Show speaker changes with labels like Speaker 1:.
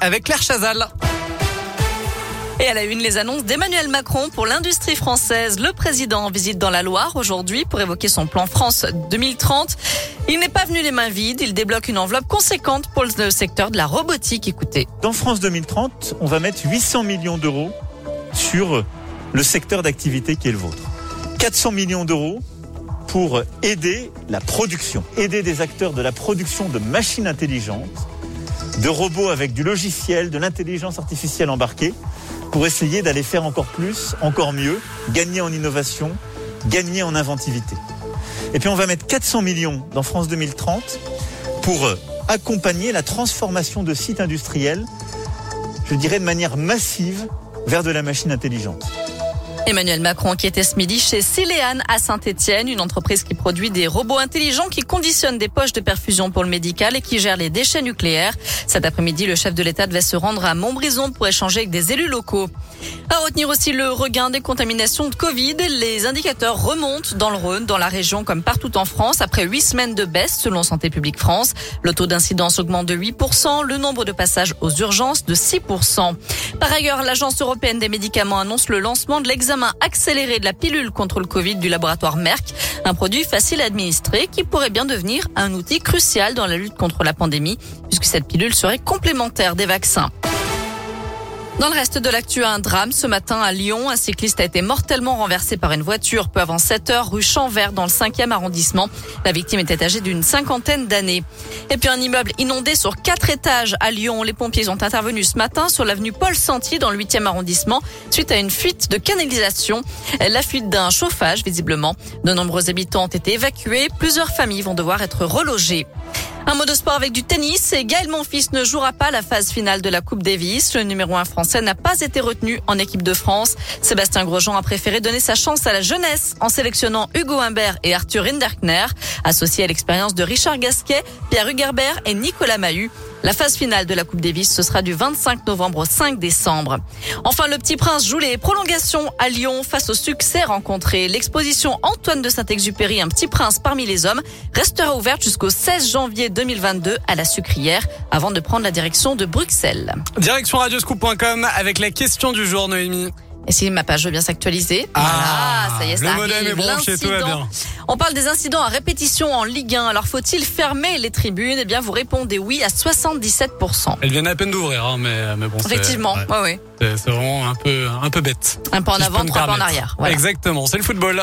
Speaker 1: avec Claire Chazal.
Speaker 2: Et à la une, les annonces d'Emmanuel Macron pour l'industrie française. Le président visite dans la Loire aujourd'hui pour évoquer son plan France 2030. Il n'est pas venu les mains vides. Il débloque une enveloppe conséquente pour le secteur de la robotique. Écoutez.
Speaker 3: Dans France 2030, on va mettre 800 millions d'euros sur le secteur d'activité qui est le vôtre. 400 millions d'euros pour aider la production, aider des acteurs de la production de machines intelligentes, de robots avec du logiciel, de l'intelligence artificielle embarquée pour essayer d'aller faire encore plus, encore mieux, gagner en innovation, gagner en inventivité. Et puis on va mettre 400 millions dans France 2030 pour euh, accompagner la transformation de sites industriels, je dirais de manière massive, vers de la machine intelligente.
Speaker 2: Emmanuel Macron qui était ce midi chez Siléane à Saint-Etienne, une entreprise qui produit des robots intelligents qui conditionnent des poches de perfusion pour le médical et qui gère les déchets nucléaires. Cet après-midi, le chef de l'État devait se rendre à Montbrison pour échanger avec des élus locaux. À retenir aussi le regain des contaminations de Covid. Les indicateurs remontent dans le Rhône, dans la région comme partout en France, après huit semaines de baisse selon Santé publique France. Le taux d'incidence augmente de 8%, le nombre de passages aux urgences de 6%. Par ailleurs, l'Agence européenne des médicaments annonce le lancement de l'examen accéléré de la pilule contre le Covid du laboratoire Merck, un produit facile à administrer qui pourrait bien devenir un outil crucial dans la lutte contre la pandémie, puisque cette pilule serait complémentaire des vaccins. Dans le reste de l'actu, un drame ce matin à Lyon. Un cycliste a été mortellement renversé par une voiture peu avant 7 heures rue Champvert dans le 5e arrondissement. La victime était âgée d'une cinquantaine d'années. Et puis un immeuble inondé sur quatre étages à Lyon. Les pompiers ont intervenu ce matin sur l'avenue Paul Sentier dans le 8e arrondissement suite à une fuite de canalisation. La fuite d'un chauffage visiblement. De nombreux habitants ont été évacués. Plusieurs familles vont devoir être relogées. Un mot de sport avec du tennis et Gaël Monfils ne jouera pas la phase finale de la Coupe Davis. Le numéro 1 français n'a pas été retenu en équipe de France. Sébastien Grosjean a préféré donner sa chance à la jeunesse en sélectionnant Hugo Humbert et Arthur Hinderkner, associés à l'expérience de Richard Gasquet, Pierre Hugerbert et Nicolas Mahut. La phase finale de la Coupe Davis, ce sera du 25 novembre au 5 décembre. Enfin, le Petit Prince joue les prolongations à Lyon face au succès rencontré. L'exposition Antoine de Saint-Exupéry, un Petit Prince parmi les hommes, restera ouverte jusqu'au 16 janvier 2022 à la Sucrière avant de prendre la direction de Bruxelles.
Speaker 1: Direction radioscoop.com avec la question du jour, Noémie.
Speaker 2: Et si ma page veut bien s'actualiser.
Speaker 1: Ah,
Speaker 2: voilà, ça y est, ça
Speaker 1: le
Speaker 2: arrive.
Speaker 1: est branché, tout va bien.
Speaker 2: On parle des incidents à répétition en Ligue 1. Alors faut-il fermer les tribunes? Eh bien, vous répondez oui à 77%.
Speaker 1: Elle vient à peine d'ouvrir, hein, mais, mais bon.
Speaker 2: Effectivement,
Speaker 1: ouais,
Speaker 2: ouais, ouais.
Speaker 1: C'est vraiment un peu, un peu bête.
Speaker 2: Un pas en
Speaker 1: Si
Speaker 2: avant, trois pas en arrière. Voilà.
Speaker 1: Exactement, c'est le football.